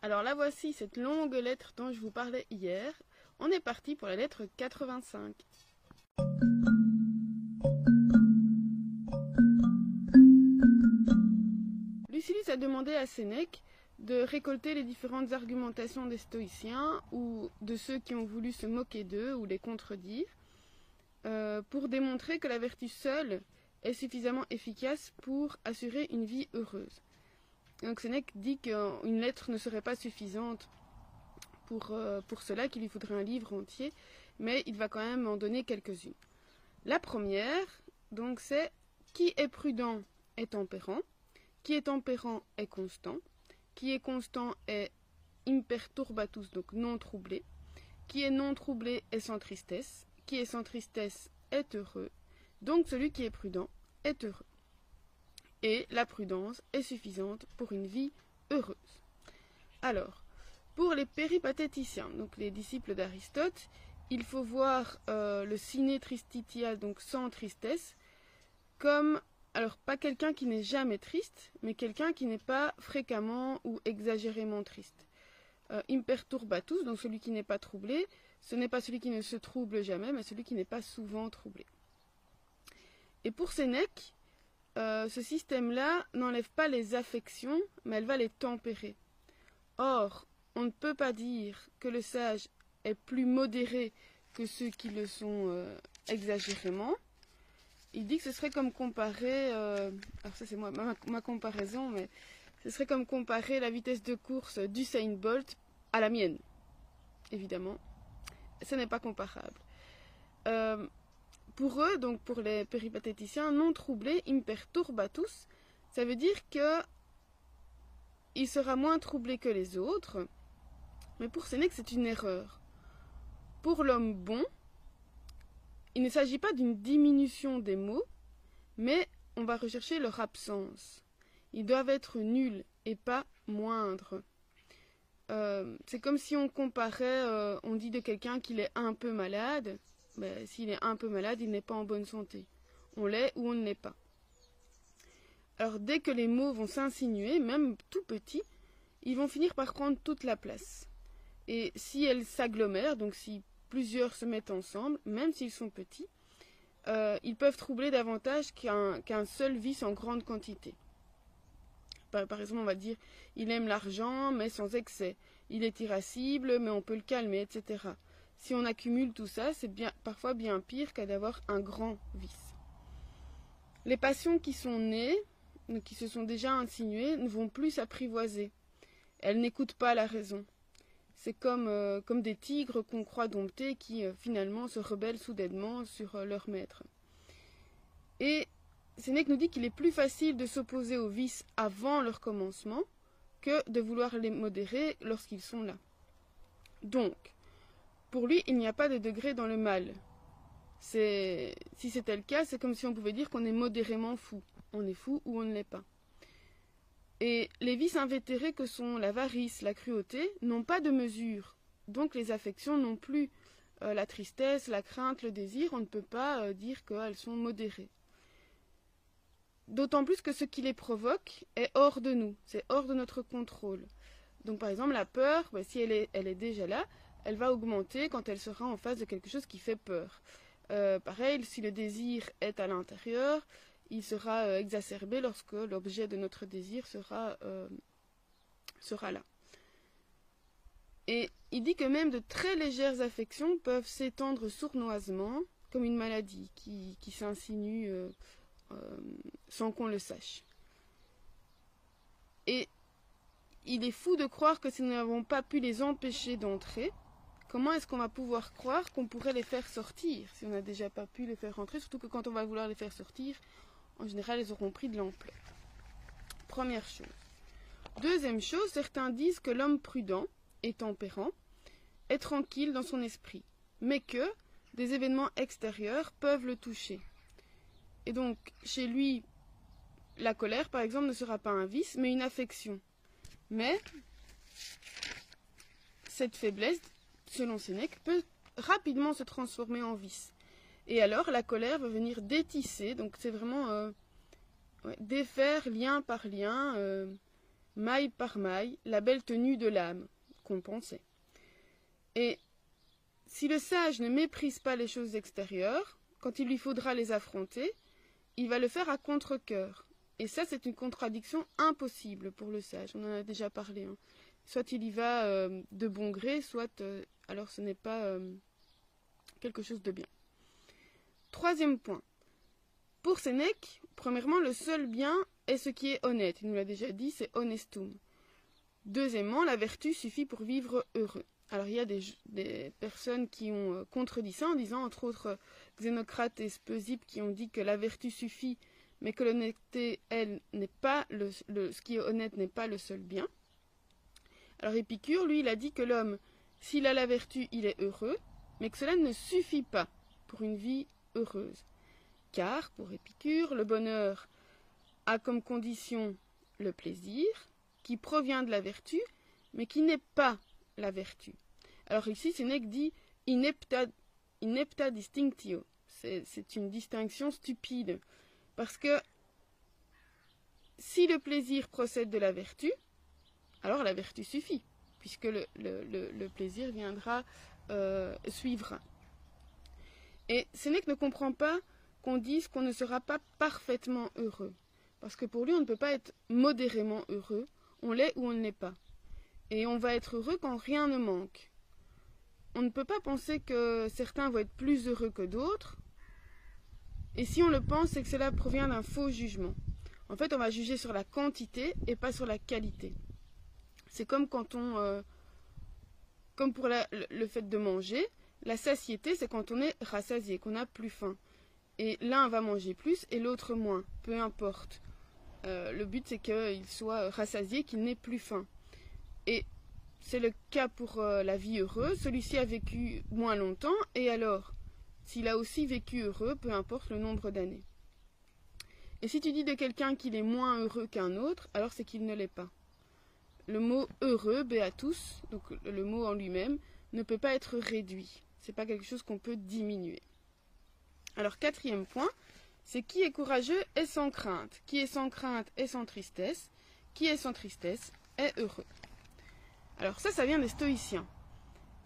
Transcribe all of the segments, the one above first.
Alors la voici, cette longue lettre dont je vous parlais hier. On est parti pour la lettre 85. Lucilius a demandé à Sénèque de récolter les différentes argumentations des stoïciens ou de ceux qui ont voulu se moquer d'eux ou les contredire, euh, pour démontrer que la vertu seule est suffisamment efficace pour assurer une vie heureuse. Donc Sénèque dit qu'une lettre ne serait pas suffisante pour, euh, pour cela, qu'il lui faudrait un livre entier, mais il va quand même en donner quelques-unes. La première, donc, c'est qui est prudent est tempérant, qui est tempérant est constant, qui est constant est imperturbatus, donc non troublé, qui est non troublé est sans tristesse, qui est sans tristesse est heureux, donc celui qui est prudent est heureux. Et la prudence est suffisante pour une vie heureuse. Alors, pour les péripatéticiens, donc les disciples d'Aristote, il faut voir euh, le ciné tristitia, donc sans tristesse, comme, alors pas quelqu'un qui n'est jamais triste, mais quelqu'un qui n'est pas fréquemment ou exagérément triste. Euh, imperturbatus, donc celui qui n'est pas troublé, ce n'est pas celui qui ne se trouble jamais, mais celui qui n'est pas souvent troublé. Et pour Sénèque, euh, ce système-là n'enlève pas les affections, mais elle va les tempérer. Or, on ne peut pas dire que le sage est plus modéré que ceux qui le sont euh, exagérément. Il dit que ce serait comme comparer, euh, alors ça c'est moi, ma, comparaison, mais ce serait comme comparer la vitesse de course du Saint Bolt à la mienne. Évidemment, ce n'est pas comparable. Pour eux, donc pour les péripatéticiens, non troublés, imperturbatus, ça veut dire que il sera moins troublé que les autres, mais pour Sénèque, c'est une erreur. Pour l'homme bon, il ne s'agit pas d'une diminution des mots, mais on va rechercher leur absence. Ils doivent être nuls et pas moindres. Euh, c'est comme si on comparait, euh, on dit de quelqu'un qu'il est un peu malade. Ben, S'il est un peu malade, il n'est pas en bonne santé. On l'est ou on ne l'est pas. Alors dès que les mots vont s'insinuer, même tout petits, ils vont finir par prendre toute la place. Et si elles s'agglomèrent, donc si plusieurs se mettent ensemble, même s'ils sont petits, euh, ils peuvent troubler davantage qu'un seul vice en grande quantité. Par, exemple, on va dire, il aime l'argent, mais sans excès. Il est irascible, mais on peut le calmer, etc. Si on accumule tout ça, c'est parfois bien pire qu'à d'avoir un grand vice. Les passions qui sont nées, qui se sont déjà insinuées, ne vont plus s'apprivoiser. Elles n'écoutent pas la raison. C'est comme, euh, comme des tigres qu'on croit dompter qui euh, finalement se rebellent soudainement sur euh, leur maître. Et Sénèque nous dit qu'il est plus facile de s'opposer aux vices avant leur commencement que de vouloir les modérer lorsqu'ils sont là. Donc, pour lui, il n'y a pas de degré dans le mal. si c'était le cas, c'est comme si on pouvait dire qu'on est modérément fou. On est fou ou on ne l'est pas. Et les vices invétérés que sont l'avarice, la cruauté, n'ont pas de mesure. Donc les affections non plus. Euh, la tristesse, la crainte, le désir, on ne peut pas euh, dire qu'elles sont modérées. D'autant plus que ce qui les provoque est hors de nous, c'est hors de notre contrôle. Donc par exemple la peur, bah, si elle est, elle est, déjà là, elle va augmenter quand elle sera en face de quelque chose qui fait peur. Euh, pareil, si le désir est à l'intérieur, il sera euh, exacerbé lorsque l'objet de notre désir sera, euh, sera là. Et il dit que même de très légères affections peuvent s'étendre sournoisement comme une maladie qui, s'insinue euh, sans qu'on le sache. Et il est fou de croire que si nous n'avons pas pu les empêcher d'entrer, comment est-ce qu'on va pouvoir croire qu'on pourrait les faire sortir si on n'a déjà pas pu les faire rentrer, surtout que quand on va vouloir les faire sortir, en général, elles auront pris de l'ampleur. Première chose. Deuxième chose, certains disent que l'homme prudent et tempérant est tranquille dans son esprit, mais que des événements extérieurs peuvent le toucher. Et donc, chez lui, la colère, par exemple, ne sera pas un vice, mais une affection. Mais cette faiblesse, selon Sénèque, peut rapidement se transformer en vice. Et alors, la colère va venir détisser, donc c'est vraiment euh, défaire lien par lien, euh, maille par maille, la belle tenue de l'âme qu'on pensait. Et si le sage ne méprise pas les choses extérieures, quand il lui faudra les affronter, il va le faire à contre-coeur. Et ça, c'est une contradiction impossible pour le sage. On en a déjà parlé. Hein. Soit il y va euh, de bon gré, soit alors ce n'est pas euh, quelque chose de bien. Troisième point. Pour Sénèque, premièrement, le seul bien est ce qui est honnête. Il nous l'a déjà dit, c'est honestum. Deuxièmement, la vertu suffit pour vivre heureux. Alors il y a des, personnes qui ont euh, contredit ça en disant, entre autres, Xénocrate et Speusippe qui ont dit que la vertu suffit, mais que l'honnêteté, elle, n'est pas le, ce qui est honnête n'est pas le seul bien. Alors Épicure, lui, il a dit que l'homme, s'il a la vertu, il est heureux, mais que cela ne suffit pas pour une vie heureuse. Car, pour Épicure, le bonheur a comme condition le plaisir, qui provient de la vertu, mais qui n'est pas la vertu. Alors ici, Sénèque dit inepta, inepta distinctio. C'est une distinction stupide. Parce que si le plaisir procède de la vertu, alors la vertu suffit, puisque le, plaisir viendra euh, suivre. Et Sénèque ne comprend pas qu'on dise qu'on ne sera pas parfaitement heureux. Parce que pour lui, on ne peut pas être modérément heureux. On l'est ou on ne l'est pas. Et on va être heureux quand rien ne manque. On ne peut pas penser que certains vont être plus heureux que d'autres. Et si on le pense, c'est que cela provient d'un faux jugement. En fait, on va juger sur la quantité et pas sur la qualité. C'est comme quand on... Euh, comme pour le fait de manger, la satiété, c'est quand on est rassasié, qu'on n'a plus faim. Et l'un va manger plus et l'autre moins, peu importe. Euh, le but, c'est qu'il soit rassasié, qu'il n'ait plus faim. Et c'est le cas pour euh, la vie heureuse. Celui-ci a vécu moins longtemps, et alors, s'il a aussi vécu heureux, peu importe le nombre d'années. Et si tu dis de quelqu'un qu'il est moins heureux qu'un autre, alors c'est qu'il ne l'est pas. Le mot heureux, beatus, donc le mot en lui-même, ne peut pas être réduit. C'est pas quelque chose qu'on peut diminuer. Alors, quatrième point, c'est qui est courageux et sans crainte. Qui est sans crainte et sans tristesse. Qui est sans tristesse est heureux. Alors ça, ça vient des stoïciens.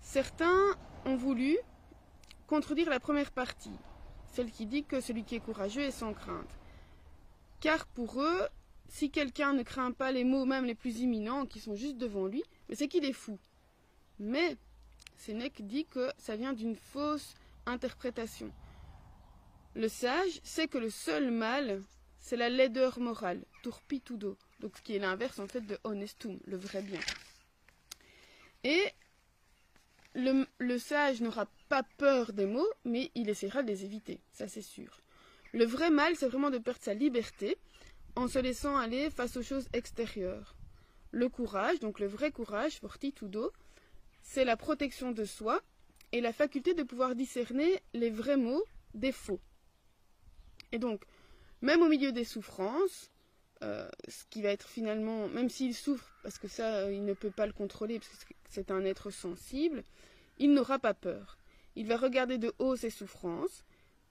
Certains ont voulu contredire la première partie, celle qui dit que celui qui est courageux est sans crainte. Car pour eux, si quelqu'un ne craint pas les mots même les plus imminents qui sont juste devant lui, c'est qu'il est fou. Mais Sénèque dit que ça vient d'une fausse interprétation. Le sage sait que le seul mal, c'est la laideur morale, turpitudo, donc ce qui est l'inverse en fait de honestum, le vrai bien. Et le, sage n'aura pas peur des mots, mais il essaiera de les éviter, ça c'est sûr. Le vrai mal, c'est vraiment de perdre sa liberté en se laissant aller face aux choses extérieures. Le courage, donc le vrai courage, fortitudo, c'est la protection de soi et la faculté de pouvoir discerner les vrais mots des faux. Et donc, même au milieu des souffrances, euh, ce qui va être finalement, même s'il souffre, parce que ça, euh, il ne peut pas le contrôler, parce que c'est un être sensible, il n'aura pas peur. Il va regarder de haut ses souffrances,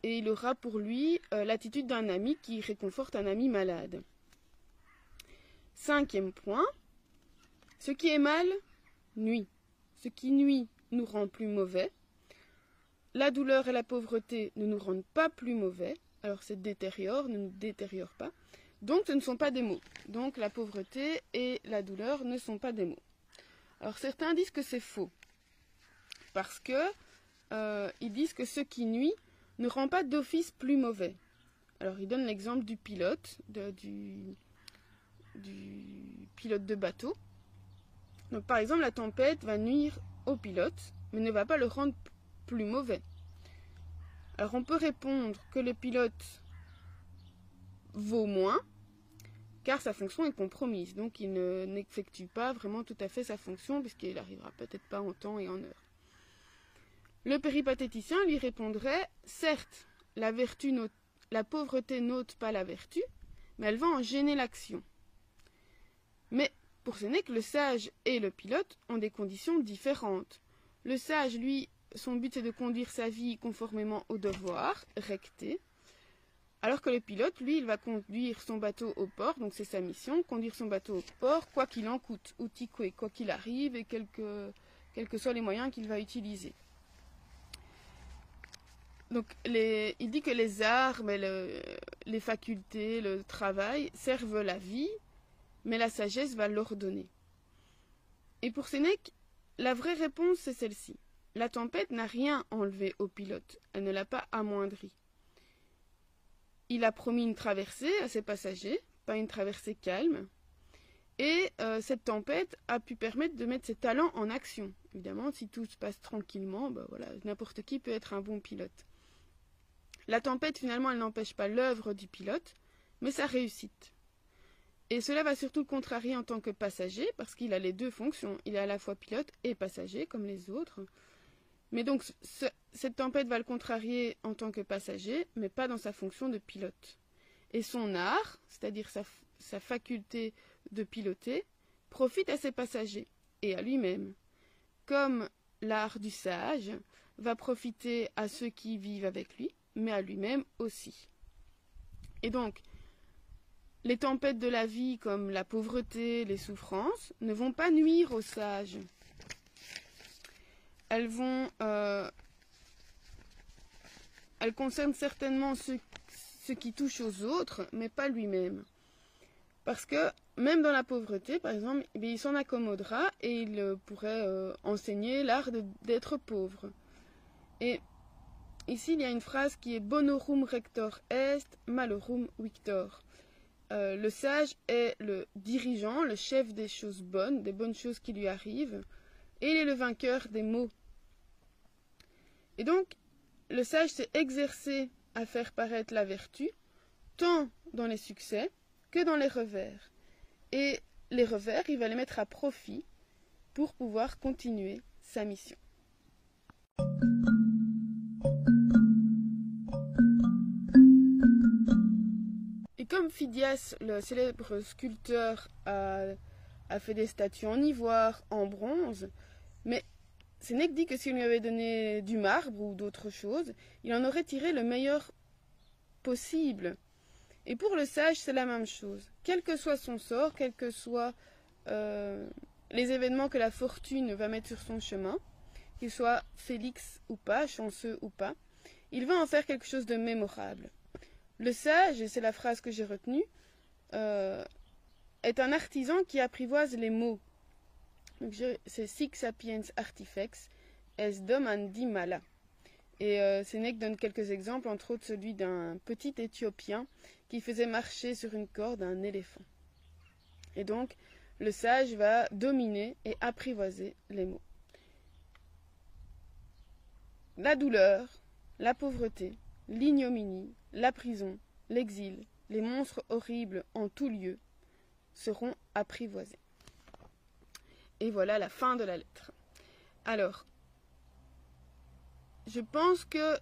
et il aura pour lui euh, l'attitude d'un ami qui réconforte un ami malade. Cinquième point, ce qui est mal nuit. Ce qui nuit nous rend plus mauvais. La douleur et la pauvreté ne nous rendent pas plus mauvais. Alors c'est détériore, ne nous détériore pas. Donc ce ne sont pas des mots. Donc la pauvreté et la douleur ne sont pas des mots. Alors certains disent que c'est faux. Parce que euh, ils disent que ce qui nuit ne rend pas d'office plus mauvais. Alors ils donnent l'exemple du pilote, du, du pilote de bateau. Par exemple la tempête va nuire au pilote, mais ne va pas le rendre plus mauvais. Alors on peut répondre que le pilote vaut moins, car sa fonction est compromise. Donc il n'effectue pas vraiment tout à fait sa fonction, puisqu'il n'arrivera peut-être pas en temps et en heure. Le péripatéticien lui répondrait Certes, la, pauvreté n'ôte pas la vertu, mais elle va en gêner l'action. Mais pour ce n'est que le sage et le pilote ont des conditions différentes. Le sage, lui, son but c'est de conduire sa vie conformément au devoir, recté, Alors que le pilote, lui, il va conduire son bateau au port, donc c'est sa mission, conduire son bateau au port, quoi qu'il en coûte, ou quoi qu'il arrive, et quels que, quels que soient les moyens qu'il va utiliser. Donc, il dit que les arts, mais les facultés, le travail servent la vie, mais la sagesse va l'ordonner. Et pour Sénèque, la vraie réponse, c'est celle-ci. La tempête n'a rien enlevé au pilote, elle ne l'a pas amoindri. Il a promis une traversée à ses passagers, pas une traversée calme. Et euh, cette tempête a pu permettre de mettre ses talents en action. Évidemment, si tout se passe tranquillement, bah voilà, n'importe qui peut être un bon pilote. La tempête, finalement, elle n'empêche pas l'œuvre du pilote, mais sa réussite. Et cela va surtout le contrarier en tant que passager, parce qu'il a les deux fonctions. Il est à la fois pilote et passager, comme les autres. Mais donc, cette tempête va le contrarier en tant que passager, mais pas dans sa fonction de pilote. Et son art, c'est-à-dire sa, sa faculté de piloter, profite à ses passagers et à lui-même. Comme l'art du sage va profiter à ceux qui vivent avec lui, mais à lui-même aussi. Et donc, les tempêtes de la vie comme la pauvreté, les souffrances, ne vont pas nuire aux sages. Elles vont euh, elle concerne certainement ce, qui touche aux autres, mais pas lui-même. Parce que même dans la pauvreté, par exemple, eh il s'en accommodera et il pourrait euh, enseigner l'art d'être pauvre. Et ici, il y a une phrase qui est Bonorum rector est, malorum victor. Euh, le sage est le dirigeant, le chef des choses bonnes, des bonnes choses qui lui arrivent, et il est le vainqueur des maux. Et donc, le sage s'est exercé à faire paraître la vertu, tant dans les succès que dans les revers. Et les revers, il va les mettre à profit pour pouvoir continuer sa mission. Phidias, le célèbre sculpteur, a, fait des statues en ivoire, en bronze, mais Sénèque dit que s'il lui avait donné du marbre ou d'autres choses, il en aurait tiré le meilleur possible. Et pour le sage, c'est la même chose. Quel que soit son sort, quels que soient euh, les événements que la fortune va mettre sur son chemin, qu'il soit félix ou pas, chanceux ou pas, il va en faire quelque chose de mémorable. Le sage, et c'est la phrase que j'ai retenue, euh, est un artisan qui apprivoise les mots, c'est Six Sapiens Artifex, es domandi mala. Et euh, Sénèque donne quelques exemples, entre autres celui d'un petit Éthiopien qui faisait marcher sur une corde un éléphant. Et donc, le sage va dominer et apprivoiser les mots. La douleur, la pauvreté, l'ignominie, la prison, l'exil, les monstres horribles en tout lieu seront apprivoisés. Et voilà la fin de la lettre. Alors, je pense que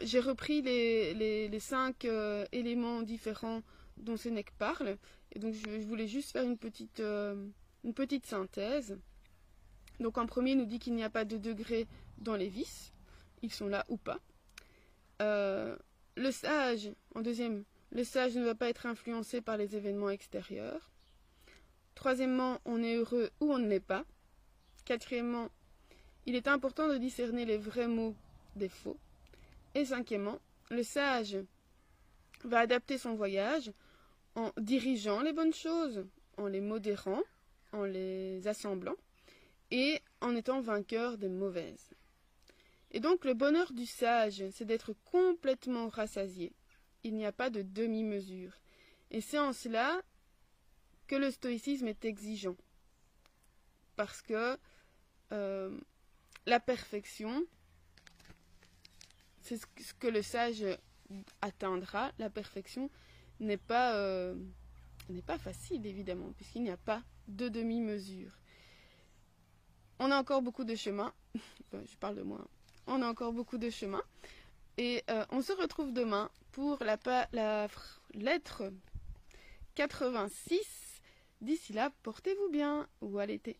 j'ai repris les, cinq euh, éléments différents dont Sénèque parle. Et donc, je, voulais juste faire une petite, euh, une petite synthèse. Donc, en premier, il nous dit qu'il n'y a pas de degré dans les vices. Ils sont là ou pas. Euh, le sage, en deuxième, le sage ne va pas être influencé par les événements extérieurs. Troisièmement, on est heureux ou on ne l'est pas. Quatrièmement, il est important de discerner les vrais mots des faux. Et cinquièmement, le sage va adapter son voyage en dirigeant les bonnes choses, en les modérant, en les assemblant et en étant vainqueur des mauvaises. Et donc le bonheur du sage, c'est d'être complètement rassasié. Il n'y a pas de demi-mesure. Et c'est en cela que le stoïcisme est exigeant. Parce que euh, la perfection, c'est ce que le sage atteindra. La perfection n'est pas, euh, n'est pas facile, évidemment, puisqu'il n'y a pas de demi-mesure. On a encore beaucoup de chemin. je parle de moi. On a encore beaucoup de chemin. Et euh, on se retrouve demain pour la, la lettre 86 D'ici là, portez-vous bien ou à l'été.